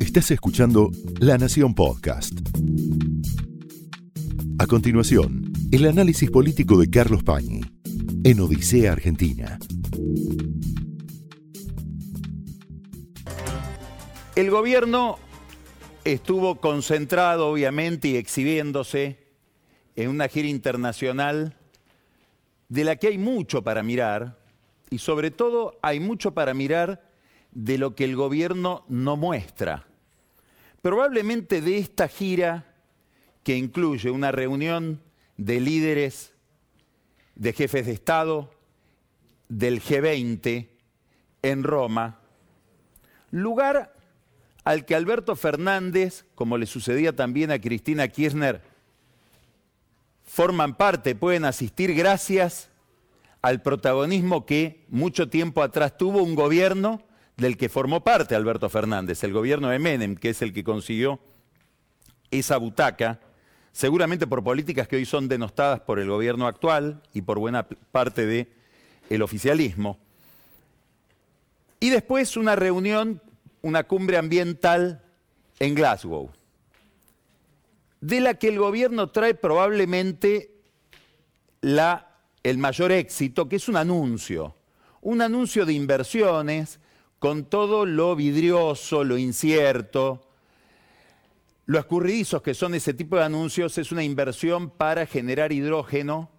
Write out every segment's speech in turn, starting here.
Estás escuchando La Nación Podcast. A continuación, el análisis político de Carlos Pañi en Odisea Argentina. El gobierno estuvo concentrado, obviamente, y exhibiéndose en una gira internacional de la que hay mucho para mirar, y sobre todo hay mucho para mirar de lo que el gobierno no muestra. Probablemente de esta gira, que incluye una reunión de líderes, de jefes de Estado, del G20 en Roma, lugar al que Alberto Fernández, como le sucedía también a Cristina Kirchner, forman parte, pueden asistir gracias al protagonismo que mucho tiempo atrás tuvo un gobierno del que formó parte Alberto Fernández, el gobierno de Menem, que es el que consiguió esa butaca, seguramente por políticas que hoy son denostadas por el gobierno actual y por buena parte del oficialismo. Y después una reunión, una cumbre ambiental en Glasgow, de la que el gobierno trae probablemente la el mayor éxito, que es un anuncio, un anuncio de inversiones con todo lo vidrioso, lo incierto, lo escurridizos que son ese tipo de anuncios, es una inversión para generar hidrógeno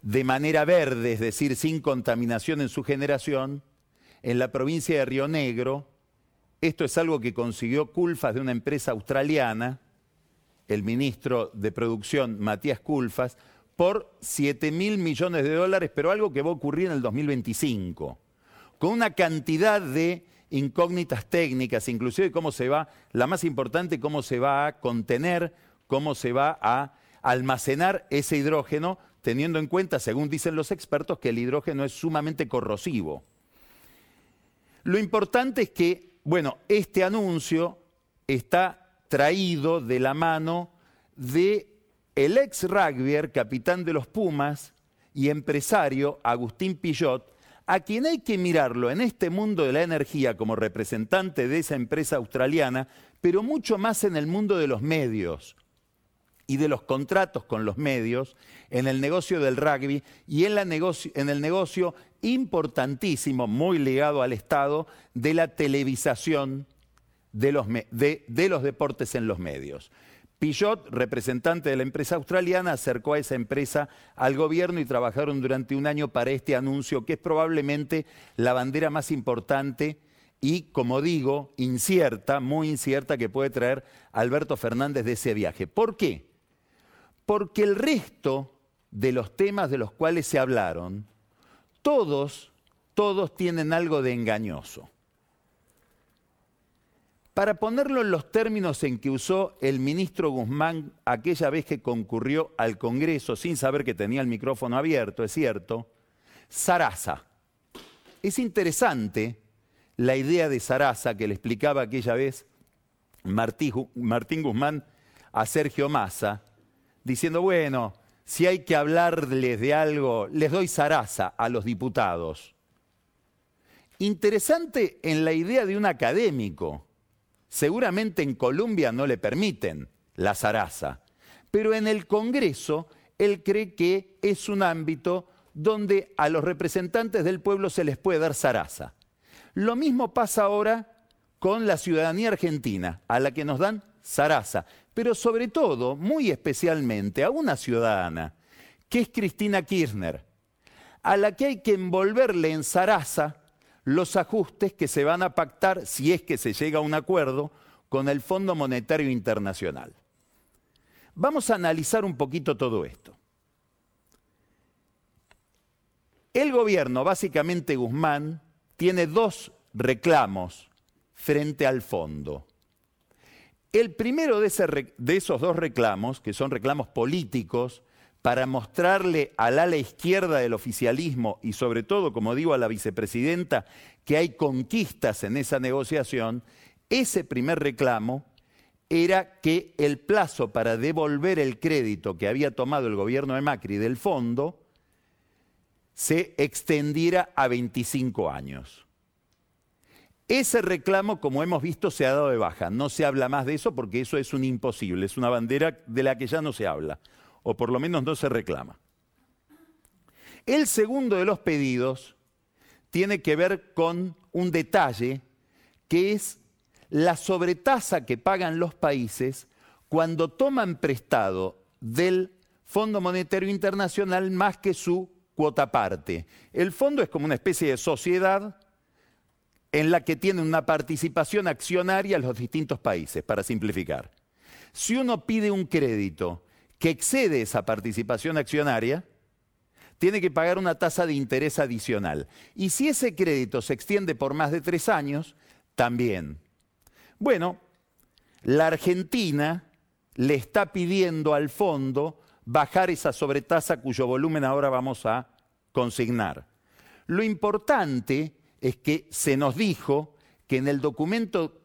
de manera verde, es decir, sin contaminación en su generación, en la provincia de Río Negro. Esto es algo que consiguió Culfas de una empresa australiana, el ministro de Producción Matías Culfas, por 7 mil millones de dólares, pero algo que va a ocurrir en el 2025, con una cantidad de incógnitas técnicas, inclusive cómo se va, la más importante, cómo se va a contener, cómo se va a almacenar ese hidrógeno, teniendo en cuenta, según dicen los expertos, que el hidrógeno es sumamente corrosivo. Lo importante es que, bueno, este anuncio está traído de la mano de el ex rugbyer, capitán de los Pumas y empresario Agustín Pillot, a quien hay que mirarlo en este mundo de la energía como representante de esa empresa australiana, pero mucho más en el mundo de los medios y de los contratos con los medios, en el negocio del rugby y en, el negocio importantísimo, muy ligado al Estado, de la televisación de los deportes en los medios. Pillot, representante de la empresa australiana, acercó a esa empresa al gobierno y trabajaron durante un año para este anuncio, que es probablemente la bandera más importante y, como digo, incierta, muy incierta, que puede traer Alberto Fernández de ese viaje. ¿Por qué? Porque el resto de los temas de los cuales se hablaron, todos, todos tienen algo de engañoso. Para ponerlo en los términos en que usó el ministro Guzmán aquella vez que concurrió al Congreso sin saber que tenía el micrófono abierto, es cierto, Sarasa. Es interesante la idea de Sarasa que le explicaba aquella vez Martín Guzmán a Sergio Massa, diciendo, bueno, si hay que hablarles de algo, les doy Sarasa a los diputados. Interesante en la idea de un académico Seguramente en Colombia no le permiten la zaraza, pero en el Congreso él cree que es un ámbito donde a los representantes del pueblo se les puede dar zaraza. Lo mismo pasa ahora con la ciudadanía argentina, a la que nos dan zaraza, pero sobre todo, muy especialmente, a una ciudadana, que es Cristina Kirchner, a la que hay que envolverle en zaraza los ajustes que se van a pactar, si es que se llega a un acuerdo, con el Fondo Monetario Internacional. Vamos a analizar un poquito todo esto. El gobierno, básicamente Guzmán, tiene dos reclamos frente al fondo. El primero de, de, esos dos reclamos, que son reclamos políticos, para mostrarle al ala izquierda del oficialismo y sobre todo, como digo, a la vicepresidenta, que hay conquistas en esa negociación, ese primer reclamo era que el plazo para devolver el crédito que había tomado el gobierno de Macri del fondo se extendiera a 25 años. Ese reclamo, como hemos visto, se ha dado de baja. No se habla más de eso porque eso es un imposible, es una bandera de la que ya no se habla, o por lo menos no se reclama. El segundo de los pedidos tiene que ver con un detalle que es la sobretasa que pagan los países cuando toman prestado del Fondo Monetario Internacional más que su cuota parte. El fondo es como una especie de sociedad en la que tiene una participación accionaria los distintos países, para simplificar. Si uno pide un crédito que excede esa participación accionaria, tiene que pagar una tasa de interés adicional. Y si ese crédito se extiende por más de tres años, también. Bueno, la Argentina le está pidiendo al fondo bajar esa sobretasa cuyo volumen ahora vamos a consignar. Lo importante es que se nos dijo que en el documento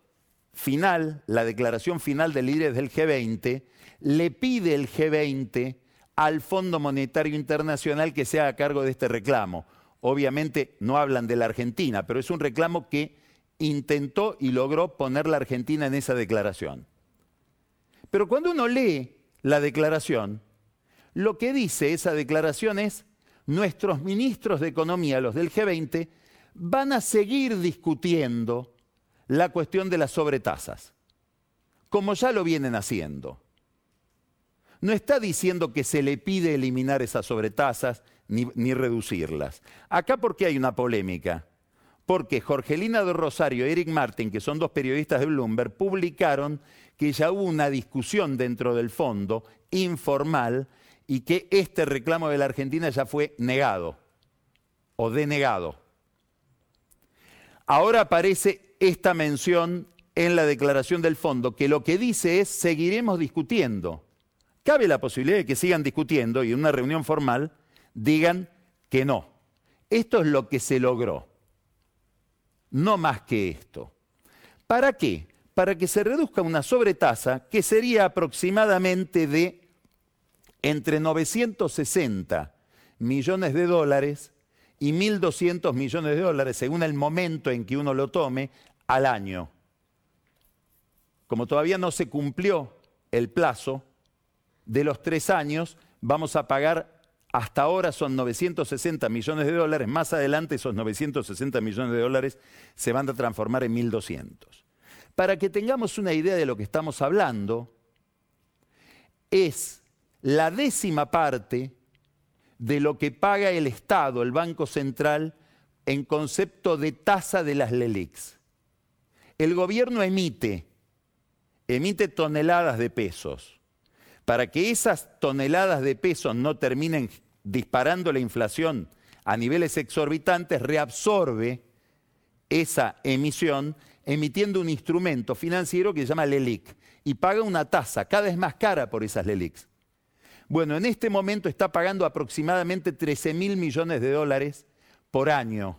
final, la declaración final de líderes del G20, le pide el G20 al Fondo Monetario Internacional que sea a cargo de este reclamo. Obviamente no hablan de la Argentina, pero es un reclamo que intentó y logró poner la Argentina en esa declaración. Pero cuando uno lee la declaración, lo que dice esa declaración es, nuestros ministros de Economía, los del G20, van a seguir discutiendo la cuestión de las sobretasas, como ya lo vienen haciendo. No está diciendo que se le pide eliminar esas sobretasas ni, ni reducirlas. Acá porque hay una polémica porque Jorgelina de Rosario y Eric Martin, que son dos periodistas de Bloomberg, publicaron que ya hubo una discusión dentro del fondo informal y que este reclamo de la Argentina ya fue negado o denegado. Ahora aparece esta mención en la declaración del fondo, que lo que dice es seguiremos discutiendo. Cabe la posibilidad de que sigan discutiendo y en una reunión formal digan que no. Esto es lo que se logró no más que esto. ¿Para qué? Para que se reduzca una sobretasa que sería aproximadamente de entre 960 millones de dólares y 1.200 millones de dólares, según el momento en que uno lo tome, al año. Como todavía no se cumplió el plazo de los tres años, vamos a pagar hasta ahora son 960 millones de dólares, más adelante esos 960 millones de dólares se van a transformar en 1.200. Para que tengamos una idea de lo que estamos hablando, es la décima parte de lo que paga el Estado, el Banco Central, en concepto de tasa de las LELIX. El gobierno emite, emite toneladas de pesos para que esas toneladas de pesos no terminen disparando la inflación a niveles exorbitantes, reabsorbe esa emisión emitiendo un instrumento financiero que se llama LELIC y paga una tasa cada vez más cara por esas LELICs. Bueno, en este momento está pagando aproximadamente 13 mil millones de dólares por año,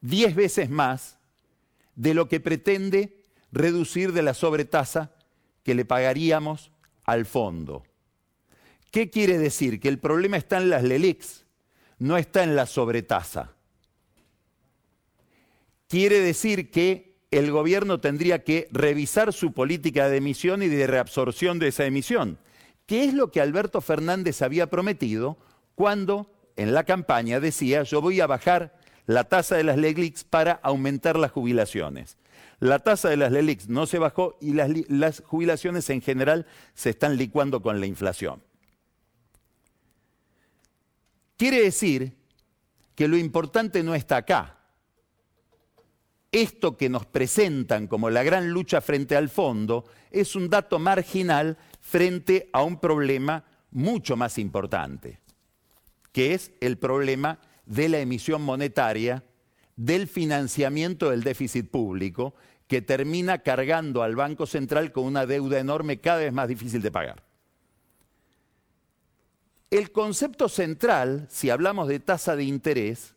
10 veces más de lo que pretende reducir de la sobretasa que le pagaríamos al fondo. ¿Qué quiere decir? Que el problema está en las LELIX, no está en la sobretasa. Quiere decir que el gobierno tendría que revisar su política de emisión y de reabsorción de esa emisión, que es lo que Alberto Fernández había prometido cuando en la campaña decía yo voy a bajar la tasa de las LELIX para aumentar las jubilaciones la tasa de las LELIX no se bajó y las, jubilaciones en general se están licuando con la inflación. Quiere decir que lo importante no está acá. Esto que nos presentan como la gran lucha frente al fondo es un dato marginal frente a un problema mucho más importante, que es el problema de la emisión monetaria, del financiamiento del déficit público que termina cargando al Banco Central con una deuda enorme cada vez más difícil de pagar. El concepto central, si hablamos de tasa de interés,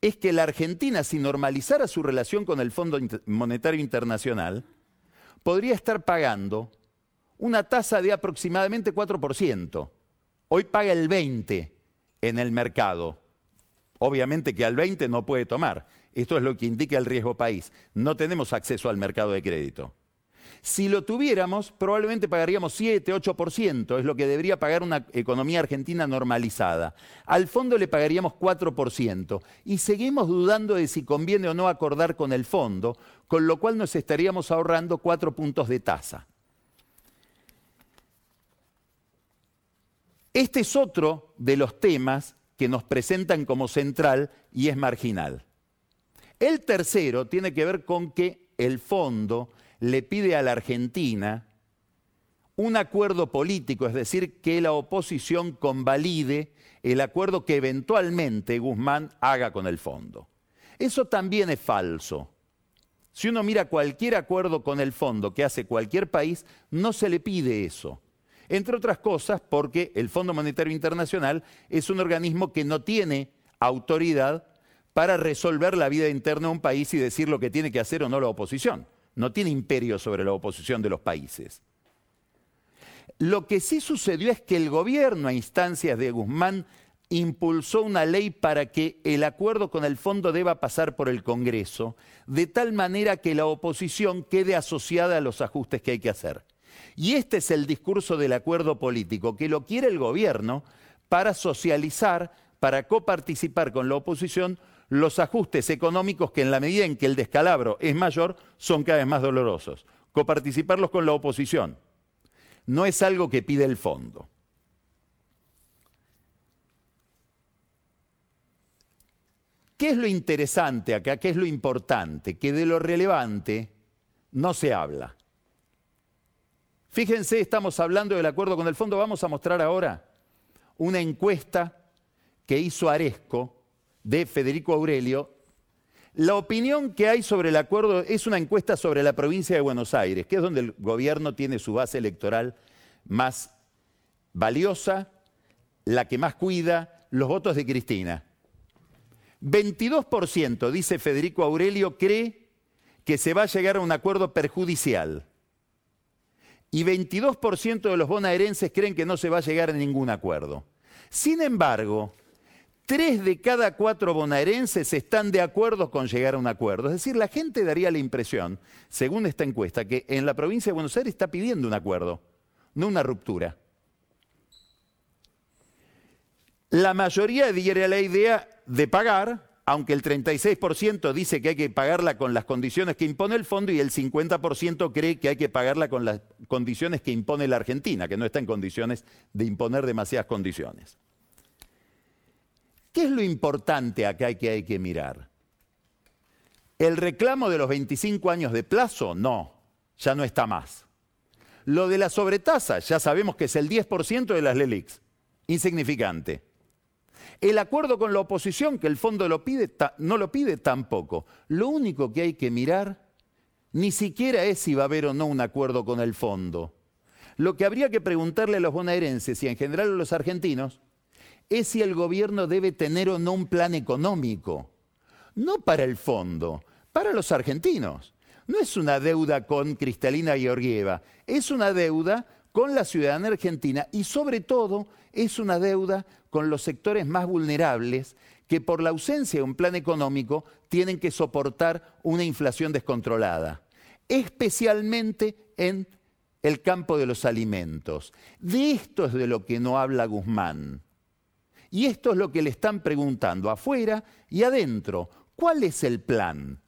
es que la Argentina, si normalizara su relación con el Fondo Monetario Internacional, podría estar pagando una tasa de aproximadamente 4%. Hoy paga el 20% en el mercado. Obviamente que al 20 no puede tomar. Esto es lo que indica el riesgo país. No tenemos acceso al mercado de crédito. Si lo tuviéramos, probablemente pagaríamos 7, 8%, es lo que debería pagar una economía argentina normalizada. Al fondo le pagaríamos 4%. Y seguimos dudando de si conviene o no acordar con el fondo, con lo cual nos estaríamos ahorrando 4 puntos de tasa. Este es otro de los temas que nos presentan como central y es marginal. El tercero tiene que ver con que el fondo le pide a la Argentina un acuerdo político, es decir, que la oposición convalide el acuerdo que eventualmente Guzmán haga con el fondo. Eso también es falso. Si uno mira cualquier acuerdo con el fondo que hace cualquier país, no se le pide eso. Entre otras cosas porque el Fondo Monetario Internacional es un organismo que no tiene autoridad para resolver la vida interna de un país y decir lo que tiene que hacer o no la oposición no tiene imperio sobre la oposición de los países. Lo que sí sucedió es que el gobierno a instancias de Guzmán impulsó una ley para que el acuerdo con el fondo deba pasar por el Congreso, de tal manera que la oposición quede asociada a los ajustes que hay que hacer. Y este es el discurso del acuerdo político, que lo quiere el gobierno para socializar, para coparticipar con la oposición los ajustes económicos que en la medida en que el descalabro es mayor son cada vez más dolorosos. Coparticiparlos con la oposición. No es algo que pide el fondo. ¿Qué es lo interesante acá? ¿Qué es lo importante? Que de lo relevante no se habla. Fíjense, estamos hablando del acuerdo con el fondo. Vamos a mostrar ahora una encuesta que hizo Aresco de Federico Aurelio, la opinión que hay sobre el acuerdo es una encuesta sobre la provincia de Buenos Aires, que es donde el gobierno tiene su base electoral más valiosa, la que más cuida los votos de Cristina. 22%, dice Federico Aurelio, cree que se va a llegar a un acuerdo perjudicial. Y 22% de los bonaerenses creen que no se va a llegar a ningún acuerdo. Sin embargo, tres de cada cuatro bonaerenses están de acuerdo con llegar a un acuerdo. Es decir, la gente daría la impresión, según esta encuesta, que en la provincia de Buenos Aires está pidiendo un acuerdo, no una ruptura. La mayoría diría la idea de pagar, aunque el 36% dice que hay que pagarla con las condiciones que impone el fondo y el 50% cree que hay que pagarla con las condiciones que impone la Argentina, que no está en condiciones de imponer demasiadas condiciones. ¿Qué es lo importante acá que hay que mirar? ¿El reclamo de los 25 años de plazo? No, ya no está más. Lo de la sobretasa, ya sabemos que es el 10% de las LELIX, insignificante. El acuerdo con la oposición, que el fondo lo pide, no lo pide tampoco. Lo único que hay que mirar ni siquiera es si va a haber o no un acuerdo con el fondo. Lo que habría que preguntarle a los bonaerenses y en general a los argentinos es si el gobierno debe tener o no un plan económico. No para el fondo, para los argentinos. No es una deuda con Cristalina Georgieva, es una deuda con la ciudadanía argentina y sobre todo es una deuda con los sectores más vulnerables que por la ausencia de un plan económico tienen que soportar una inflación descontrolada, especialmente en el campo de los alimentos. De esto es de lo que no habla Guzmán. Y esto es lo que le están preguntando afuera y adentro. ¿Cuál es el plan?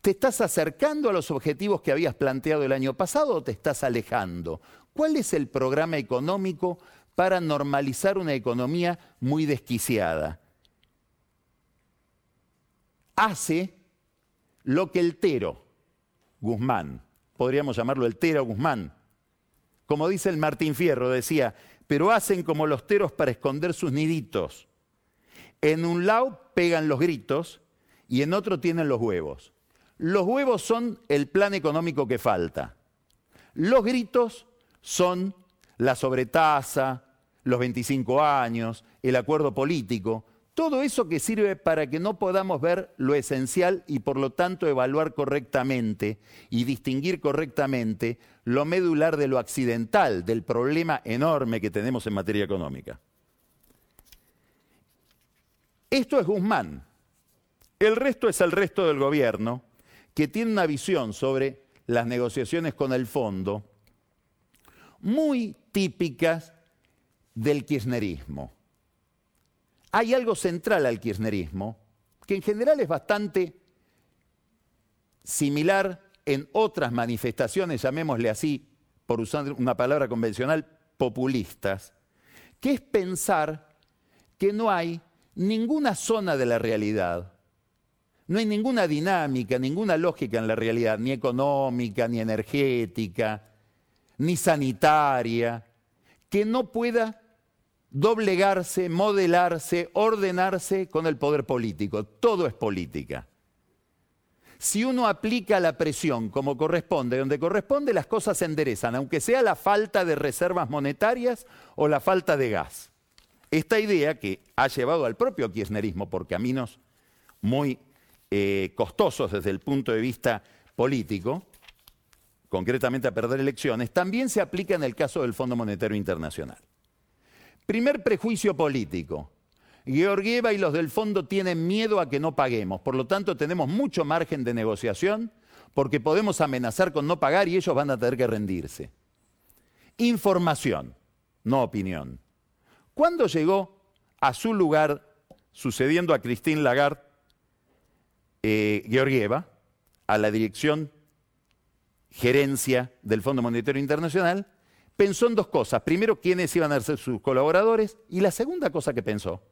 ¿Te estás acercando a los objetivos que habías planteado el año pasado o te estás alejando? ¿Cuál es el programa económico para normalizar una economía muy desquiciada? Hace lo que el Tero Guzmán, podríamos llamarlo el Tero Guzmán, como dice el Martín Fierro, decía, pero hacen como los teros para esconder sus niditos. En un lado pegan los gritos y en otro tienen los huevos. Los huevos son el plan económico que falta. Los gritos son la sobretasa, los 25 años, el acuerdo político, todo eso que sirve para que no podamos ver lo esencial y por lo tanto evaluar correctamente y distinguir correctamente lo medular de lo accidental, del problema enorme que tenemos en materia económica. Esto es Guzmán. El resto es el resto del gobierno que tiene una visión sobre las negociaciones con el fondo muy típicas del kirchnerismo. Hay algo central al kirchnerismo que en general es bastante similar en otras manifestaciones, llamémosle así, por usar una palabra convencional, populistas, que es pensar que no hay ninguna zona de la realidad, no hay ninguna dinámica, ninguna lógica en la realidad, ni económica, ni energética, ni sanitaria, que no pueda doblegarse, modelarse, ordenarse con el poder político. Todo es política. Si uno aplica la presión como corresponde, donde corresponde, las cosas se enderezan, aunque sea la falta de reservas monetarias o la falta de gas. Esta idea que ha llevado al propio kirchnerismo por caminos muy eh, costosos desde el punto de vista político, concretamente a perder elecciones, también se aplica en el caso del Fondo Monetario Internacional. Primer prejuicio político. Georgieva y los del fondo tienen miedo a que no paguemos, por lo tanto tenemos mucho margen de negociación porque podemos amenazar con no pagar y ellos van a tener que rendirse. Información, no opinión. ¿Cuándo llegó a su lugar, sucediendo a Christine Lagarde, eh, Georgieva, a la dirección gerencia del Fondo Monetario Internacional, pensó en dos cosas. Primero, quiénes iban a ser sus colaboradores y la segunda cosa que pensó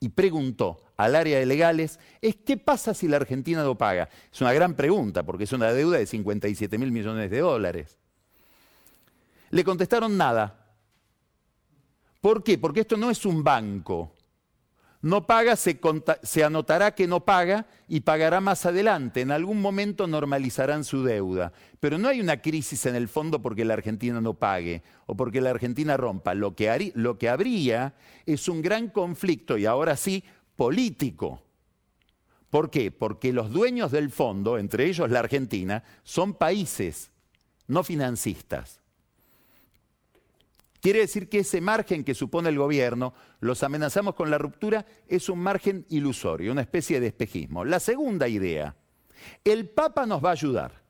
y preguntó al área de legales es qué pasa si la Argentina no paga. Es una gran pregunta porque es una deuda de 57 mil millones de dólares. Le contestaron nada. ¿Por qué? Porque esto no es un banco. No paga, se, anotará que no paga y pagará más adelante. En algún momento normalizarán su deuda. Pero no hay una crisis en el fondo porque la Argentina no pague o porque la Argentina rompa. Lo que, lo que habría es un gran conflicto, y ahora sí, político. ¿Por qué? Porque los dueños del fondo, entre ellos la Argentina, son países, no financistas. Quiere decir que ese margen que supone el gobierno, los amenazamos con la ruptura, es un margen ilusorio, una especie de espejismo. La segunda idea, el Papa nos va a ayudar,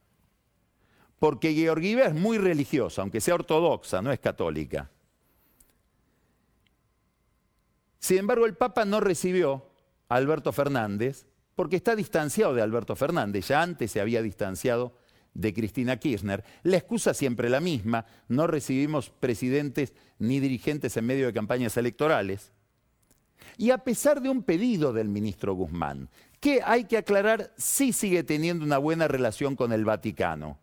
porque Georgieva es muy religiosa, aunque sea ortodoxa, no es católica. Sin embargo, el Papa no recibió a Alberto Fernández porque está distanciado de Alberto Fernández, ya antes se había distanciado de Cristina Kirchner. La excusa siempre la misma, no recibimos presidentes ni dirigentes en medio de campañas electorales. Y a pesar de un pedido del ministro Guzmán, que hay que aclarar, sí sigue teniendo una buena relación con el Vaticano,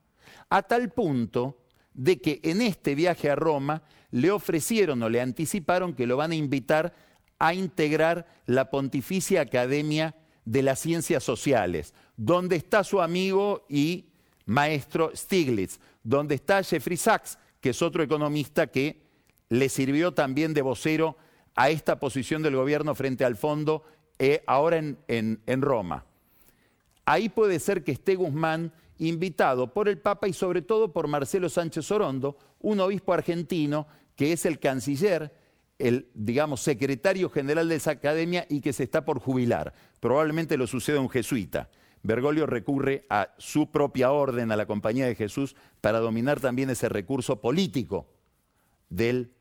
a tal punto de que en este viaje a Roma le ofrecieron o le anticiparon que lo van a invitar a integrar la Pontificia Academia de las Ciencias Sociales, donde está su amigo y maestro Stiglitz, donde está Jeffrey Sachs, que es otro economista que le sirvió también de vocero a esta posición del gobierno frente al fondo eh, ahora en, en Roma. Ahí puede ser que esté Guzmán invitado por el Papa y sobre todo por Marcelo Sánchez Orondo, un obispo argentino que es el canciller, el, digamos, secretario general de esa academia y que se está por jubilar. Probablemente lo suceda un jesuita. Bergoglio recurre a su propia orden, a la Compañía de Jesús, para dominar también ese recurso político del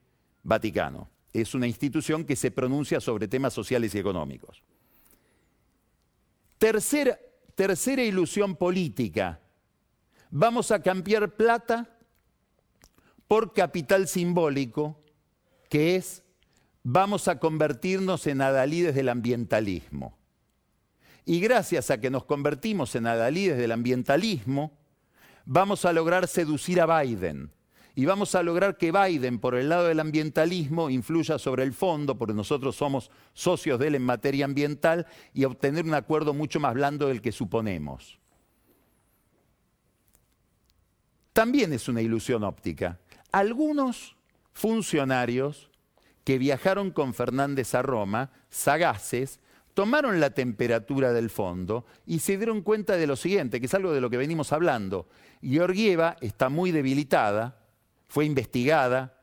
Vaticano. Es una institución que se pronuncia sobre temas sociales y económicos. Tercera, tercera ilusión política. Vamos a cambiar plata por capital simbólico, que es vamos a convertirnos en adalides del ambientalismo. Y gracias a que nos convertimos en adalides del ambientalismo, vamos a lograr seducir a Biden. Y vamos a lograr que Biden, por el lado del ambientalismo, influya sobre el fondo, porque nosotros somos socios de él en materia ambiental, y obtener un acuerdo mucho más blando del que suponemos. También es una ilusión óptica. Algunos funcionarios que viajaron con Fernández a Roma, sagaces, tomaron la temperatura del fondo y se dieron cuenta de lo siguiente, que es algo de lo que venimos hablando. Georgieva está muy debilitada, fue investigada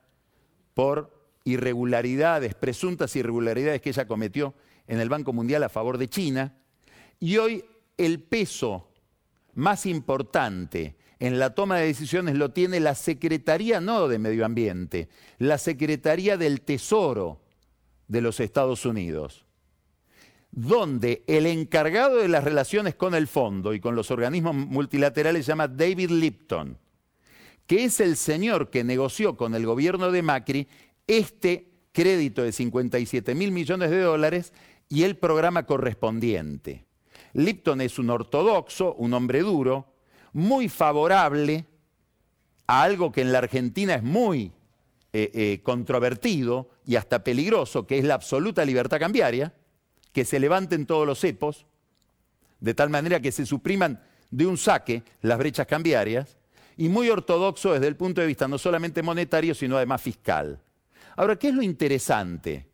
por irregularidades, presuntas irregularidades que ella cometió en el Banco Mundial a favor de China. Y hoy el peso más importante en la toma de decisiones lo tiene la Secretaría no de Medio Ambiente, la Secretaría del Tesoro de los Estados Unidos, donde el encargado de las relaciones con el fondo y con los organismos multilaterales se llama David Lipton, que es el señor que negoció con el gobierno de Macri este crédito de 57 mil millones de dólares y el programa correspondiente. Lipton es un ortodoxo, un hombre duro, muy favorable a algo que en la Argentina es muy eh, eh, controvertido y hasta peligroso, que es la absoluta libertad cambiaria, que se levanten todos los cepos, de tal manera que se supriman de un saque las brechas cambiarias, y muy ortodoxo desde el punto de vista no solamente monetario, sino además fiscal. Ahora, ¿qué es lo interesante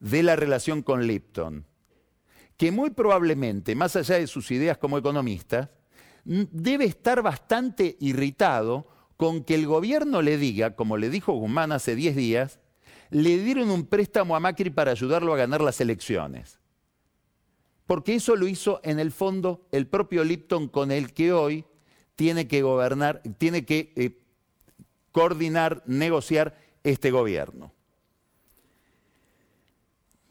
de la relación con Lipton? Que muy probablemente, más allá de sus ideas como economista, debe estar bastante irritado con que el gobierno le diga, como le dijo Guzmán hace 10 días, le dieron un préstamo a Macri para ayudarlo a ganar las elecciones. Porque eso lo hizo en el fondo el propio Lipton con el que hoy tiene que gobernar, tiene que eh, coordinar, negociar este gobierno.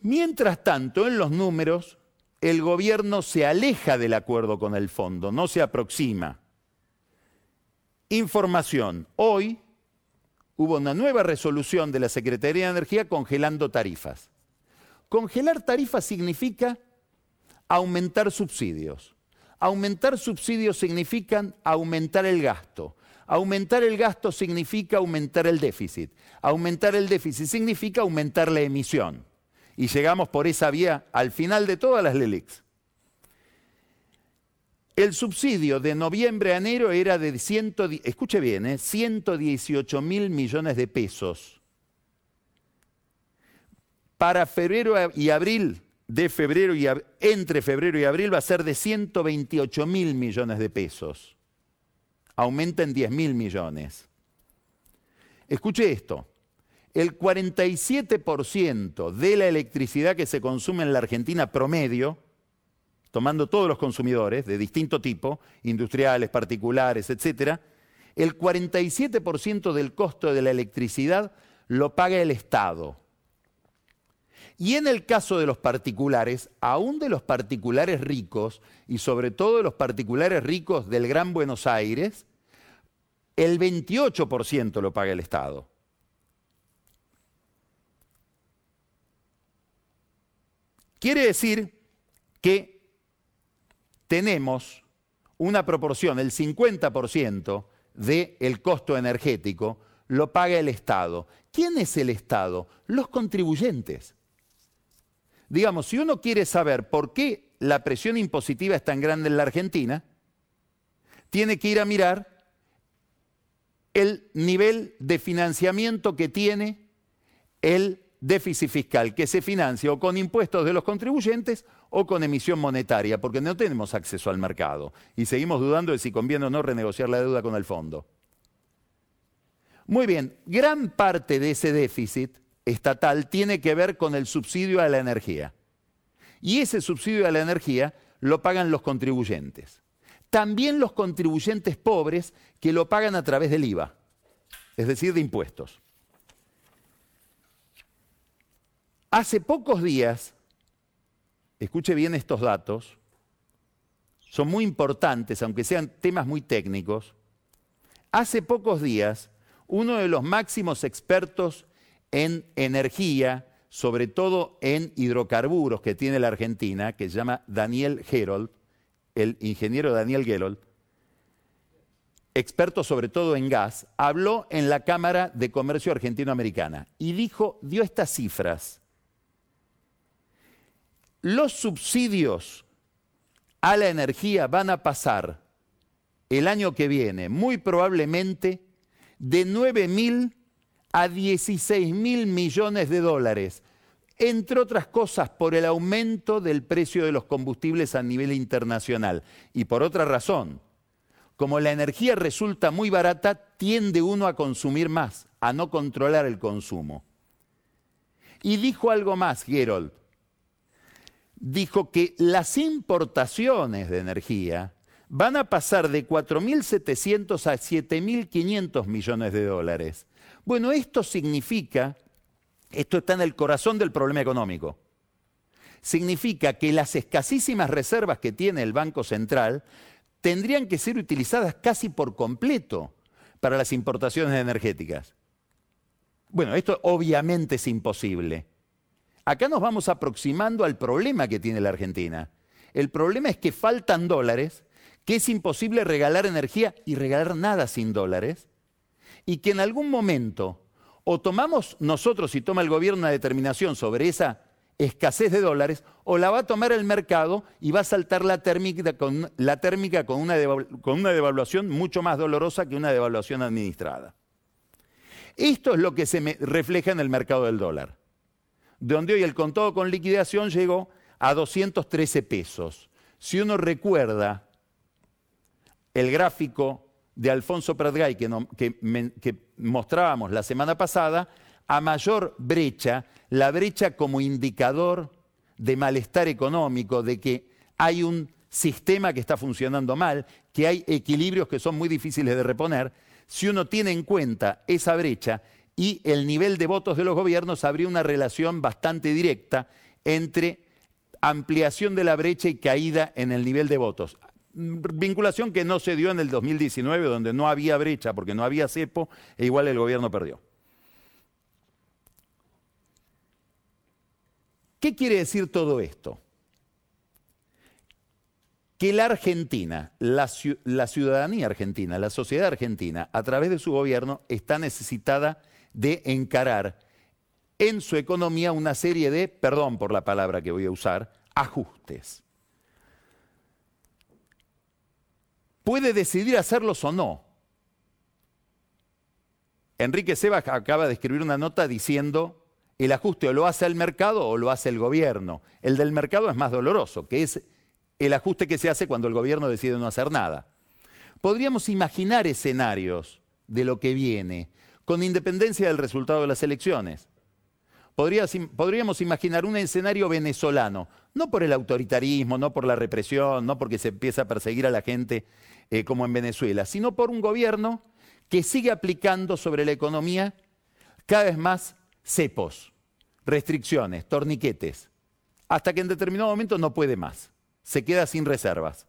Mientras tanto, en los números, el gobierno se aleja del acuerdo con el fondo, no se aproxima. Información. Hoy hubo una nueva resolución de la Secretaría de Energía congelando tarifas. Congelar tarifas significa aumentar subsidios. Aumentar subsidios significa aumentar el gasto. Aumentar el gasto significa aumentar el déficit. Aumentar el déficit significa aumentar la emisión. Y llegamos por esa vía al final de todas las LELIX. El subsidio de noviembre a enero era de, escuche bien, 118 ¿eh? mil millones de pesos. Para febrero y abril, de febrero y entre febrero y abril va a ser de 128 mil millones de pesos. Aumenta en 10 mil millones. Escuche esto el 47% de la electricidad que se consume en la Argentina promedio, tomando todos los consumidores de distinto tipo, industriales, particulares, etc., el 47% del costo de la electricidad lo paga el Estado. Y en el caso de los particulares, aún de los particulares ricos, y sobre todo de los particulares ricos del Gran Buenos Aires, el 28% lo paga el Estado. Quiere decir que tenemos una proporción, el 50% del costo energético lo paga el Estado. ¿Quién es el Estado? Los contribuyentes. Digamos, si uno quiere saber por qué la presión impositiva es tan grande en la Argentina, tiene que ir a mirar el nivel de financiamiento que tiene el déficit fiscal que se financia o con impuestos de los contribuyentes o con emisión monetaria, porque no tenemos acceso al mercado y seguimos dudando de si conviene o no renegociar la deuda con el fondo. Muy bien, gran parte de ese déficit estatal tiene que ver con el subsidio a la energía. Y ese subsidio a la energía lo pagan los contribuyentes. También los contribuyentes pobres que lo pagan a través del IVA, es decir, de impuestos. Hace pocos días, escuche bien estos datos, son muy importantes, aunque sean temas muy técnicos. Hace pocos días, uno de los máximos expertos en energía, sobre todo en hidrocarburos que tiene la Argentina, que se llama Daniel Gerold, el ingeniero Daniel Gerold, experto sobre todo en gas, habló en la Cámara de Comercio Argentino-Americana y dijo, dio estas cifras los subsidios a la energía van a pasar el año que viene, muy probablemente, de 9 mil a 16 mil millones de dólares, entre otras cosas por el aumento del precio de los combustibles a nivel internacional. Y por otra razón, como la energía resulta muy barata, tiende uno a consumir más, a no controlar el consumo. Y dijo algo más, Gerold, dijo que las importaciones de energía van a pasar de 4.700 a 7.500 millones de dólares. Bueno, esto significa, esto está en el corazón del problema económico, significa que las escasísimas reservas que tiene el Banco Central tendrían que ser utilizadas casi por completo para las importaciones energéticas. Bueno, esto obviamente es imposible. Acá nos vamos aproximando al problema que tiene la Argentina. El problema es que faltan dólares, que es imposible regalar energía y regalar nada sin dólares, y que en algún momento o tomamos nosotros y toma el gobierno una determinación sobre esa escasez de dólares, o la va a tomar el mercado y va a saltar la térmica con, una devaluación mucho más dolorosa que una devaluación administrada. Esto es lo que se refleja en el mercado del dólar, donde hoy el contado con liquidación llegó a 213 pesos. Si uno recuerda el gráfico de Alfonso Pratgay que, que mostrábamos la semana pasada, a mayor brecha, la brecha como indicador de malestar económico, de que hay un sistema que está funcionando mal, que hay equilibrios que son muy difíciles de reponer, si uno tiene en cuenta esa brecha y el nivel de votos de los gobiernos, habría una relación bastante directa entre ampliación de la brecha y caída en el nivel de votos. Vinculación que no se dio en el 2019, donde no había brecha porque no había cepo, e igual el gobierno perdió. ¿Qué quiere decir todo esto? que la Argentina, la, ciudadanía argentina, la sociedad argentina, a través de su gobierno, está necesitada de encarar en su economía una serie de, perdón por la palabra que voy a usar, ajustes. Puede decidir hacerlos o no. Enrique Sebas acaba de escribir una nota diciendo, el ajuste o lo hace el mercado o lo hace el gobierno. El del mercado es más doloroso, que es el ajuste que se hace cuando el gobierno decide no hacer nada. Podríamos imaginar escenarios de lo que viene, con independencia del resultado de las elecciones. podríamos imaginar un escenario venezolano, no por el autoritarismo, no por la represión, no porque se empieza a perseguir a la gente eh, como en Venezuela, sino por un gobierno que sigue aplicando sobre la economía cada vez más cepos, restricciones, torniquetes, hasta que en determinado momento no puede más se queda sin reservas.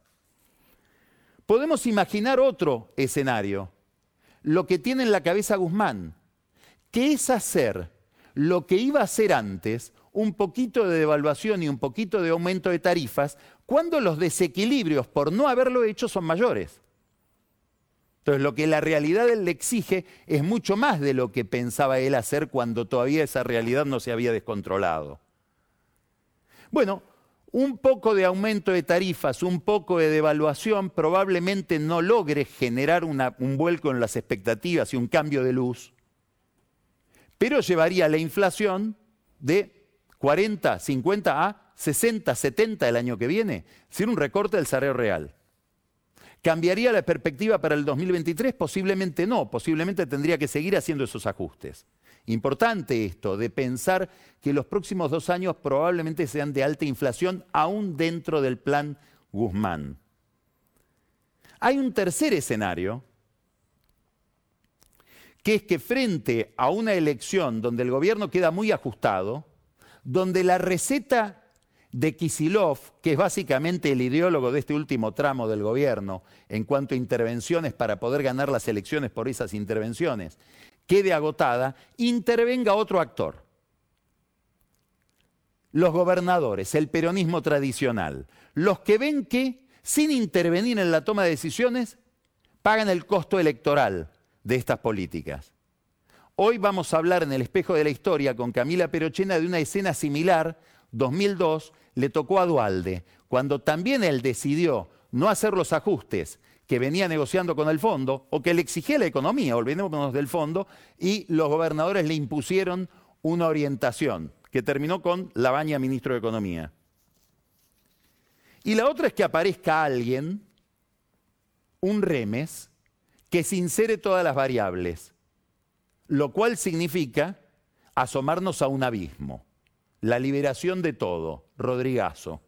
Podemos imaginar otro escenario, lo que tiene en la cabeza Guzmán, que es hacer lo que iba a hacer antes, un poquito de devaluación y un poquito de aumento de tarifas, cuando los desequilibrios por no haberlo hecho son mayores. Entonces lo que la realidad le exige es mucho más de lo que pensaba él hacer cuando todavía esa realidad no se había descontrolado. Bueno, un poco de aumento de tarifas, un poco de devaluación probablemente no logre generar un vuelco en las expectativas y un cambio de luz, pero llevaría la inflación de 40, 50 a 60, 70 el año que viene, sin un recorte del salario real. ¿Cambiaría la perspectiva para el 2023? Posiblemente no, posiblemente tendría que seguir haciendo esos ajustes. Importante esto, de pensar que los próximos dos años probablemente sean de alta inflación, aún dentro del plan Guzmán. Hay un tercer escenario, que es que frente a una elección donde el gobierno queda muy ajustado, donde la receta de Kisilov, que es básicamente el ideólogo de este último tramo del gobierno en cuanto a intervenciones para poder ganar las elecciones por esas intervenciones, quede agotada, intervenga otro actor. Los gobernadores, el peronismo tradicional, los que ven que sin intervenir en la toma de decisiones pagan el costo electoral de estas políticas. Hoy vamos a hablar en el espejo de la historia con Camila Perochena de una escena similar, 2002, le tocó a Dualde, cuando también él decidió no hacer los ajustes que venía negociando con el fondo o que le exigía la economía, olvidémonos del fondo, y los gobernadores le impusieron una orientación que terminó con la baña ministro de Economía. Y la otra es que aparezca alguien, un remes, que sincere todas las variables, lo cual significa asomarnos a un abismo, la liberación de todo, Rodrigazo.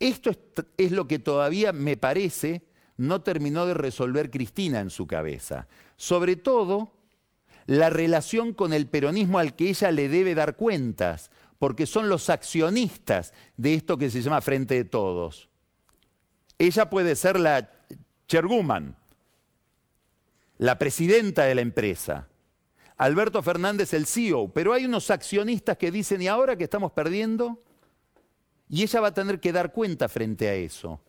Esto es, lo que todavía me parece no terminó de resolver Cristina en su cabeza. Sobre todo la relación con el peronismo al que ella le debe dar cuentas, porque son los accionistas de esto que se llama Frente de Todos. Ella puede ser la Cherguman, la presidenta de la empresa. Alberto Fernández el CEO, pero hay unos accionistas que dicen, ¿y ahora que estamos perdiendo? Y ella va a tener que dar cuenta frente a eso.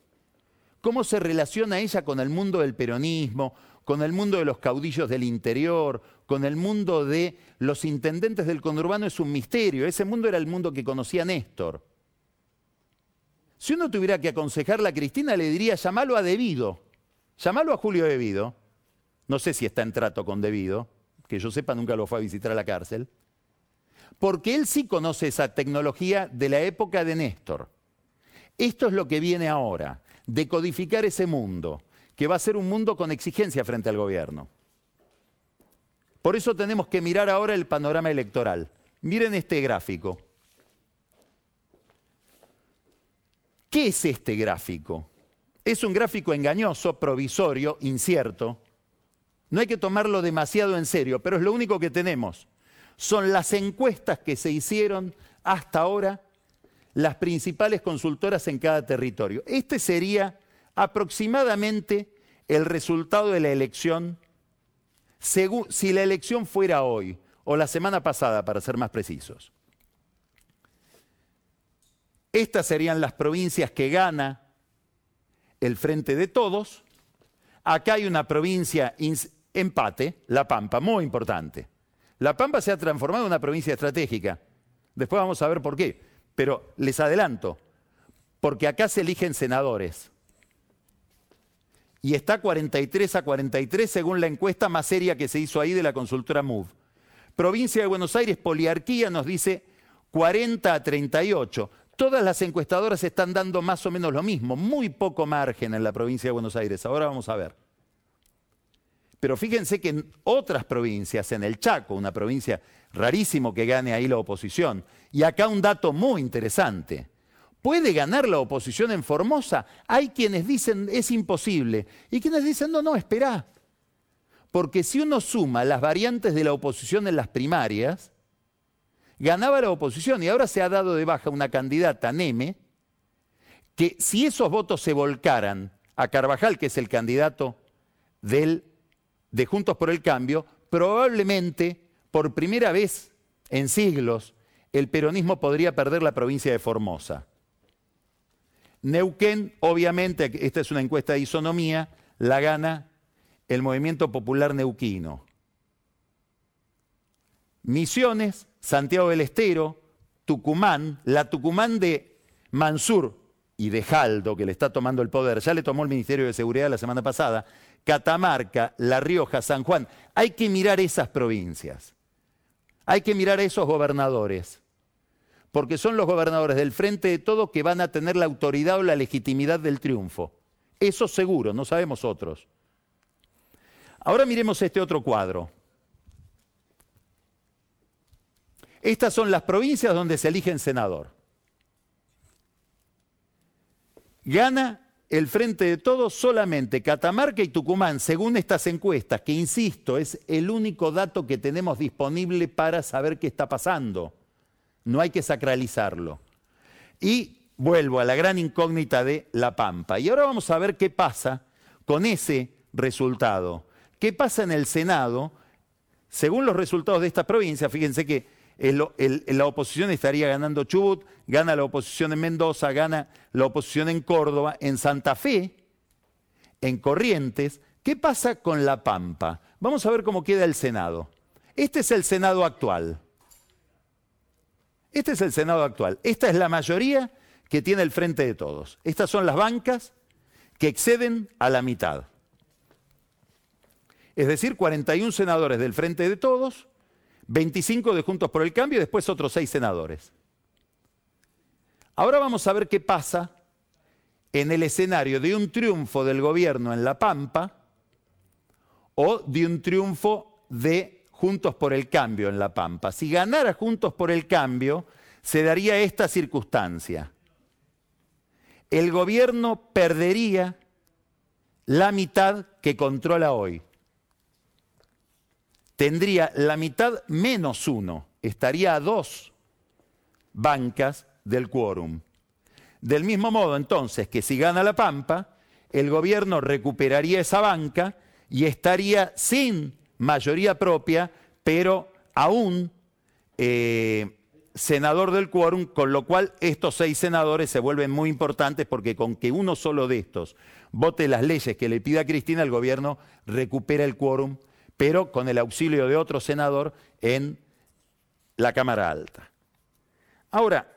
¿Cómo se relaciona ella con el mundo del peronismo, con el mundo de los caudillos del interior, con el mundo de los intendentes del conurbano? Es un misterio. Ese mundo era el mundo que conocía Néstor. Si uno tuviera que aconsejarle a Cristina, le diría, llamalo a Debido. Llamalo a Julio Debido. No sé si está en trato con Debido, que yo sepa nunca lo fue a visitar a la cárcel porque él sí conoce esa tecnología de la época de Néstor. Esto es lo que viene ahora, decodificar ese mundo, que va a ser un mundo con exigencia frente al gobierno. Por eso tenemos que mirar ahora el panorama electoral. Miren este gráfico. ¿Qué es este gráfico? Es un gráfico engañoso, provisorio, incierto. No hay que tomarlo demasiado en serio, pero es lo único que tenemos son las encuestas que se hicieron hasta ahora las principales consultoras en cada territorio. Este sería aproximadamente el resultado de la elección, si la elección fuera hoy o la semana pasada, para ser más precisos. Estas serían las provincias que gana el Frente de Todos. Acá hay una provincia empate, La Pampa, muy importante. La Pampa se ha transformado en una provincia estratégica. Después vamos a ver por qué. Pero les adelanto, porque acá se eligen senadores. Y está 43 a 43 según la encuesta más seria que se hizo ahí de la consultora MOVE. Provincia de Buenos Aires, poliarquía, nos dice 40 a 38. Todas las encuestadoras están dando más o menos lo mismo, muy poco margen en la provincia de Buenos Aires. Ahora vamos a ver. Pero fíjense que en otras provincias, en el Chaco, una provincia rarísimo que gane ahí la oposición, y acá un dato muy interesante. ¿Puede ganar la oposición en Formosa? Hay quienes dicen es imposible y quienes dicen no, no, espera. Porque si uno suma las variantes de la oposición en las primarias, ganaba la oposición y ahora se ha dado de baja una candidata, Neme, que si esos votos se volcaran a Carvajal, que es el candidato del de Juntos por el Cambio, probablemente por primera vez en siglos el peronismo podría perder la provincia de Formosa. Neuquén, obviamente, esta es una encuesta de isonomía, la gana el movimiento popular neuquino. Misiones, Santiago del Estero, Tucumán, la Tucumán de Mansur y de Jaldo, que le está tomando el poder, ya le tomó el Ministerio de Seguridad la semana pasada, Catamarca, La Rioja, San Juan. Hay que mirar esas provincias. Hay que mirar a esos gobernadores. Porque son los gobernadores del frente de todo que van a tener la autoridad o la legitimidad del triunfo. Eso seguro, no sabemos otros. Ahora miremos este otro cuadro. Estas son las provincias donde se eligen senador. Gana el frente de todos solamente Catamarca y Tucumán, según estas encuestas, que insisto, es el único dato que tenemos disponible para saber qué está pasando. No hay que sacralizarlo. Y vuelvo a la gran incógnita de La Pampa. Y ahora vamos a ver qué pasa con ese resultado. ¿Qué pasa en el Senado? Según los resultados de esta provincia, fíjense que la oposición estaría ganando Chubut, gana la oposición en Mendoza, gana la oposición en Córdoba, en Santa Fe, en Corrientes. ¿Qué pasa con La Pampa? Vamos a ver cómo queda el Senado. Este es el Senado actual. Este es el Senado actual. Esta es la mayoría que tiene el frente de todos. Estas son las bancas que exceden a la mitad. Es decir, 41 senadores del frente de todos 25 de Juntos por el Cambio y después otros seis senadores. Ahora vamos a ver qué pasa en el escenario de un triunfo del gobierno en La Pampa o de un triunfo de Juntos por el Cambio en La Pampa. Si ganara Juntos por el Cambio, se daría esta circunstancia. El gobierno perdería la mitad que controla hoy. Tendría la mitad menos uno, estaría a dos bancas del quórum. Del mismo modo, entonces, que si gana la Pampa, el gobierno recuperaría esa banca y estaría sin mayoría propia, pero aún eh, senador del quórum, con lo cual estos seis senadores se vuelven muy importantes porque con que uno solo de estos vote las leyes que le pida Cristina, el gobierno recupera el quórum, pero con el auxilio de otro senador en la Cámara Alta. Ahora,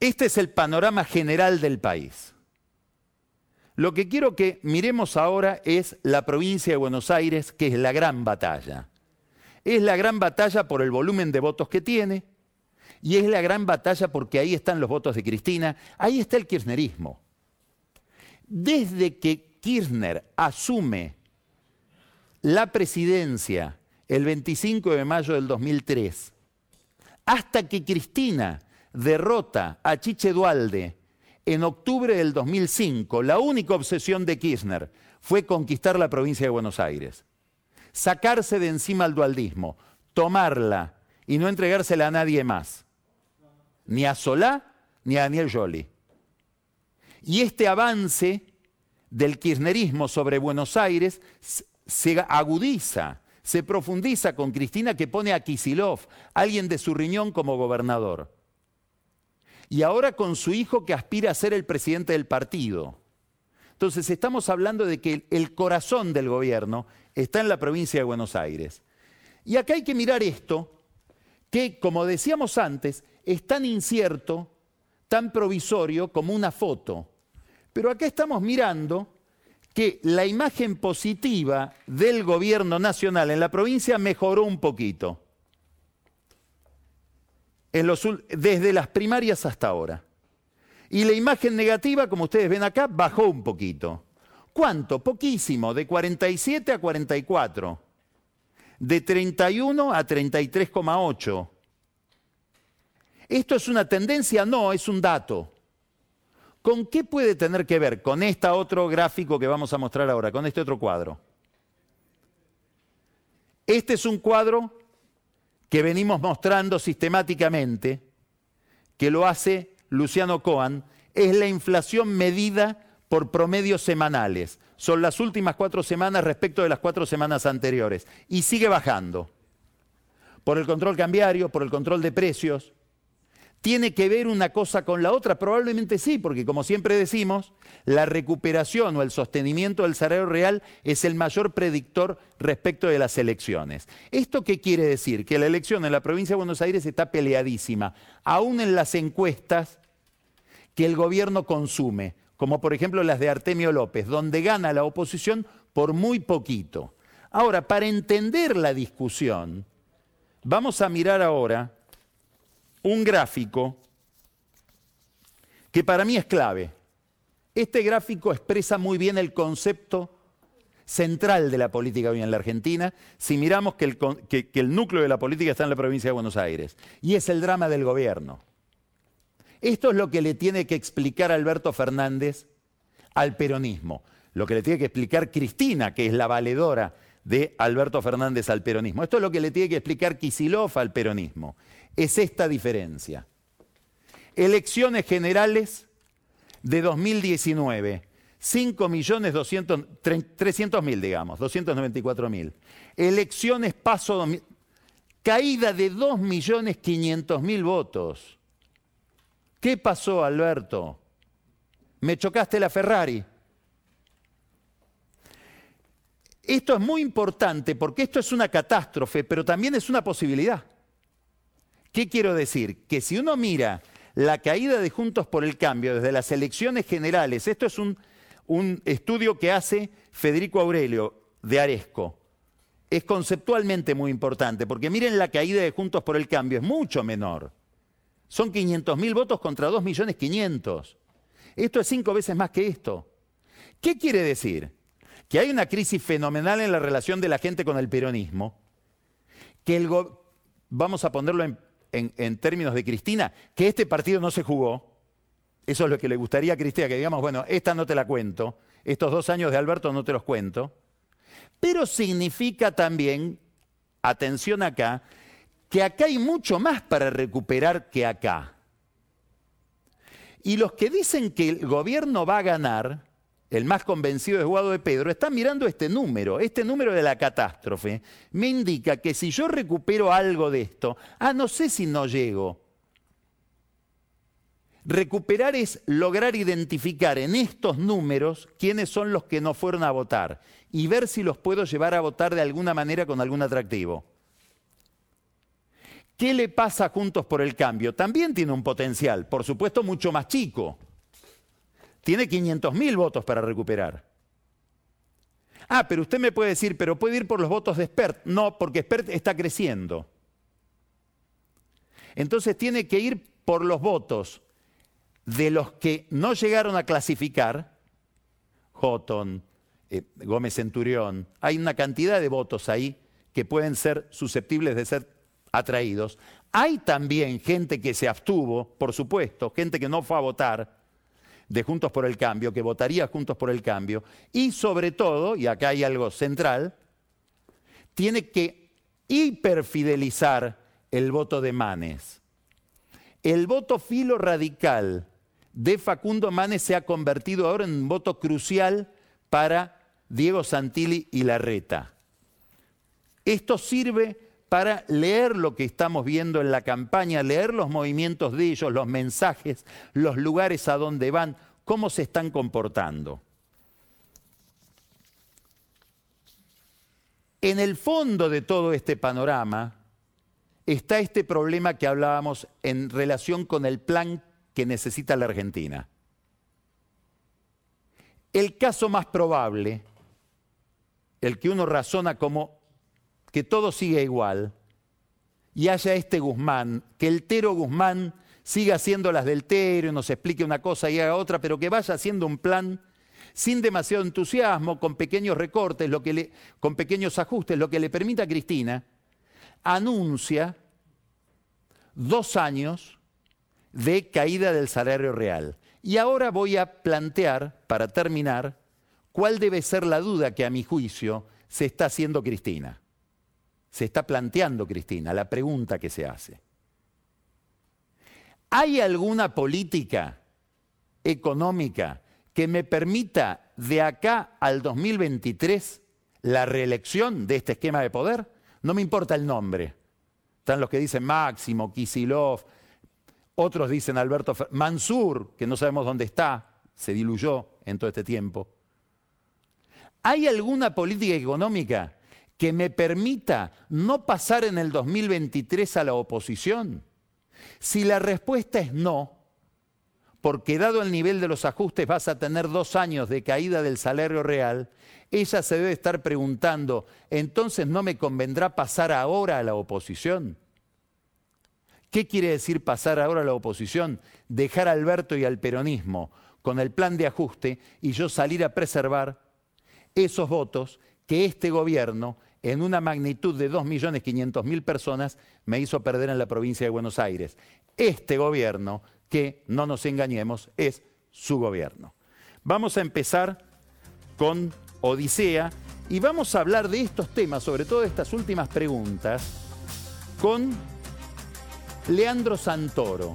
este es el panorama general del país. Lo que quiero que miremos ahora es la provincia de Buenos Aires, que es la gran batalla. Es la gran batalla por el volumen de votos que tiene y es la gran batalla porque ahí están los votos de Cristina, ahí está el kirchnerismo. Desde que Kirchner asume la presidencia el 25 de mayo del 2003, hasta que Cristina derrota a Chiche Dualde en octubre del 2005, la única obsesión de Kirchner fue conquistar la provincia de Buenos Aires sacarse de encima el dualdismo, tomarla y no entregársela a nadie más, ni a Solá ni a Daniel Jolie. Y este avance del kirchnerismo sobre Buenos Aires se agudiza, se profundiza con Cristina que pone a Kisilov, alguien de su riñón, como gobernador. Y ahora con su hijo que aspira a ser el presidente del partido. Entonces estamos hablando de que el corazón del gobierno está en la provincia de Buenos Aires. Y acá hay que mirar esto, que como decíamos antes, es tan incierto, tan provisorio como una foto. Pero acá estamos mirando que la imagen positiva del gobierno nacional en la provincia mejoró un poquito. desde las primarias hasta ahora. Y la imagen negativa, como ustedes ven acá, bajó un poquito. ¿Cuánto? Poquísimo, de 47 a 44, de 31 a 33,8. ¿Esto es una tendencia? No, es un dato. ¿Con qué puede tener que ver? Con este otro gráfico que vamos a mostrar ahora, con este otro cuadro. Este es un cuadro que venimos mostrando sistemáticamente, que lo hace Luciano Coan, es la inflación medida por promedios semanales. Son las últimas cuatro semanas respecto de las cuatro semanas anteriores. Y sigue bajando. Por el control cambiario, por el control de precios. ¿Tiene que ver una cosa con la otra? Probablemente sí, porque como siempre decimos, la recuperación o el sostenimiento del salario real es el mayor predictor respecto de las elecciones. ¿Esto qué quiere decir? Que la elección en la provincia de Buenos Aires está peleadísima, aún en las encuestas que el gobierno consume como por ejemplo las de Artemio López, donde gana la oposición por muy poquito. Ahora, para entender la discusión, vamos a mirar ahora un gráfico que para mí es clave. Este gráfico expresa muy bien el concepto central de la política hoy en la Argentina, si miramos que el, núcleo de la política está en la provincia de Buenos Aires, y es el drama del gobierno. Esto es lo que le tiene que explicar Alberto Fernández al peronismo, lo que le tiene que explicar Cristina, que es la valedora de Alberto Fernández al peronismo. Esto es lo que le tiene que explicar Kisilov al peronismo. Es esta diferencia. Elecciones generales de 2019. 5.300.000, digamos, 294.000. Elecciones paso, caída de 2.500.000 votos. ¿Qué pasó, Alberto? Me chocaste la Ferrari. Esto es muy importante porque esto es una catástrofe, pero también es una posibilidad. ¿Qué quiero decir? Que si uno mira la caída de Juntos por el Cambio desde las elecciones generales, esto es un, estudio que hace Federico Aurelio de Aresco, es conceptualmente muy importante, porque miren la caída de Juntos por el Cambio, es mucho menor. Son 500.000 votos contra 2.500.000. Esto es cinco veces más que esto. ¿Qué quiere decir? Que hay una crisis fenomenal en la relación de la gente con el peronismo, que vamos a ponerlo en, en términos de Cristina, que este partido no se jugó. Eso es lo que le gustaría a Cristina, que digamos, bueno, esta no te la cuento, estos dos años de Alberto no te los cuento. Pero significa también, atención acá, que acá hay mucho más para recuperar que acá. Y los que dicen que el gobierno va a ganar, el más convencido es Guado de Pedro, están mirando este número, este número de la catástrofe. Me indica que si yo recupero algo de esto, ah, no sé si no llego. Recuperar es lograr identificar en estos números quiénes son los que no fueron a votar y ver si los puedo llevar a votar de alguna manera con algún atractivo. ¿Qué le pasa a Juntos por el Cambio? También tiene un potencial, por supuesto mucho más chico. Tiene 500.000 votos para recuperar. Ah, pero usted me puede decir, pero puede ir por los votos de Spert. No, porque Spert está creciendo. Entonces tiene que ir por los votos de los que no llegaron a clasificar, Houghton, eh, Gómez Centurión, hay una cantidad de votos ahí que pueden ser susceptibles de ser atraídos. Hay también gente que se abstuvo, por supuesto, gente que no fue a votar de Juntos por el Cambio, que votaría Juntos por el Cambio, y sobre todo, y acá hay algo central, tiene que hiperfidelizar el voto de Manes. El voto filo radical de Facundo Manes se ha convertido ahora en un voto crucial para Diego Santilli y Larreta. Esto sirve para leer lo que estamos viendo en la campaña, leer los movimientos de ellos, los mensajes, los lugares a donde van, cómo se están comportando. En el fondo de todo este panorama está este problema que hablábamos en relación con el plan que necesita la Argentina. El caso más probable, el que uno razona como que todo sigue igual, y haya este Guzmán, que el Tero Guzmán siga haciendo las del Tero y nos explique una cosa y haga otra, pero que vaya haciendo un plan sin demasiado entusiasmo, con pequeños recortes, lo que le, con pequeños ajustes, lo que le permita a Cristina, anuncia dos años de caída del salario real. Y ahora voy a plantear, para terminar, cuál debe ser la duda que a mi juicio se está haciendo Cristina. Se está planteando Cristina, la pregunta que se hace. ¿Hay alguna política económica que me permita de acá al 2023 la reelección de este esquema de poder? No me importa el nombre. Están los que dicen Máximo, Kisilov, otros dicen Alberto Mansur, que no sabemos dónde está, se diluyó en todo este tiempo. ¿Hay alguna política económica que me permita no pasar en el 2023 a la oposición? Si la respuesta es no, porque dado el nivel de los ajustes vas a tener dos años de caída del salario real, ella se debe estar preguntando, entonces no me convendrá pasar ahora a la oposición. ¿Qué quiere decir pasar ahora a la oposición? Dejar a Alberto y al peronismo con el plan de ajuste y yo salir a preservar esos votos que este gobierno, en una magnitud de 2.500.000 personas, me hizo perder en la provincia de Buenos Aires. Este gobierno, que no nos engañemos, es su gobierno. Vamos a empezar con Odisea y vamos a hablar de estos temas, sobre todo de estas últimas preguntas, con Leandro Santoro,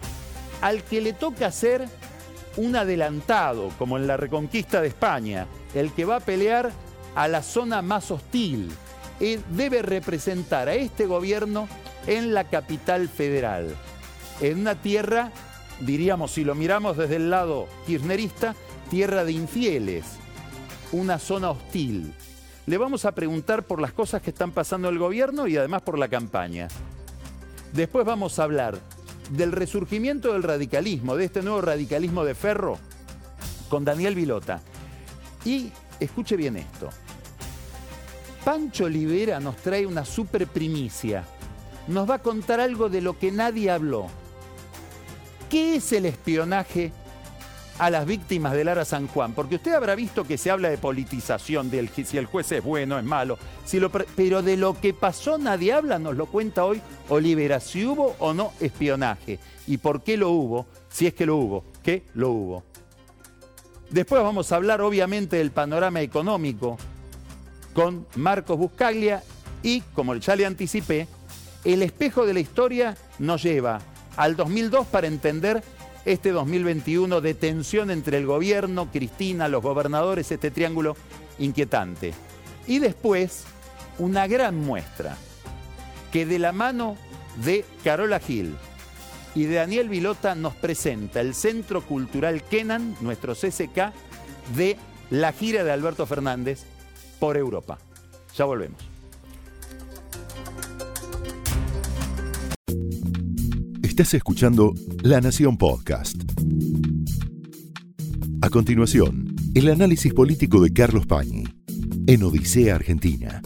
al que le toca ser un adelantado, como en la reconquista de España, el que va a pelear a la zona más hostil. Y debe representar a este gobierno en la capital federal, en una tierra, diríamos, si lo miramos desde el lado kirchnerista, tierra de infieles, una zona hostil. Le vamos a preguntar por las cosas que están pasando el gobierno y además por la campaña. Después vamos a hablar del resurgimiento del radicalismo, de este nuevo radicalismo de Ferro, con Daniel Vilota. Y escuche bien esto. Pancho Olivera nos trae una super primicia. Nos va a contar algo de lo que nadie habló. ¿Qué es el espionaje a las víctimas del Lara San Juan, porque usted habrá visto que se habla de politización, de si el juez es bueno, es malo, pero de lo que pasó nadie habla, nos lo cuenta hoy Olivera, si hubo o no espionaje y por qué lo hubo, si es que lo hubo, ¿qué lo hubo. Después vamos a hablar obviamente del panorama económico con Marcos Buscaglia y, como ya le anticipé, el espejo de la historia nos lleva al 2002 para entender este 2021 de tensión entre el gobierno, Cristina, los gobernadores, este triángulo inquietante. Y después, una gran muestra que de la mano de Carola Gil y de Daniel Vilota nos presenta el Centro Cultural Kenan, nuestro CCK, de la gira de Alberto Fernández por Europa. Ya volvemos. Estás escuchando La Nación Podcast. A continuación, el análisis político de Carlos Pañi en Odisea Argentina.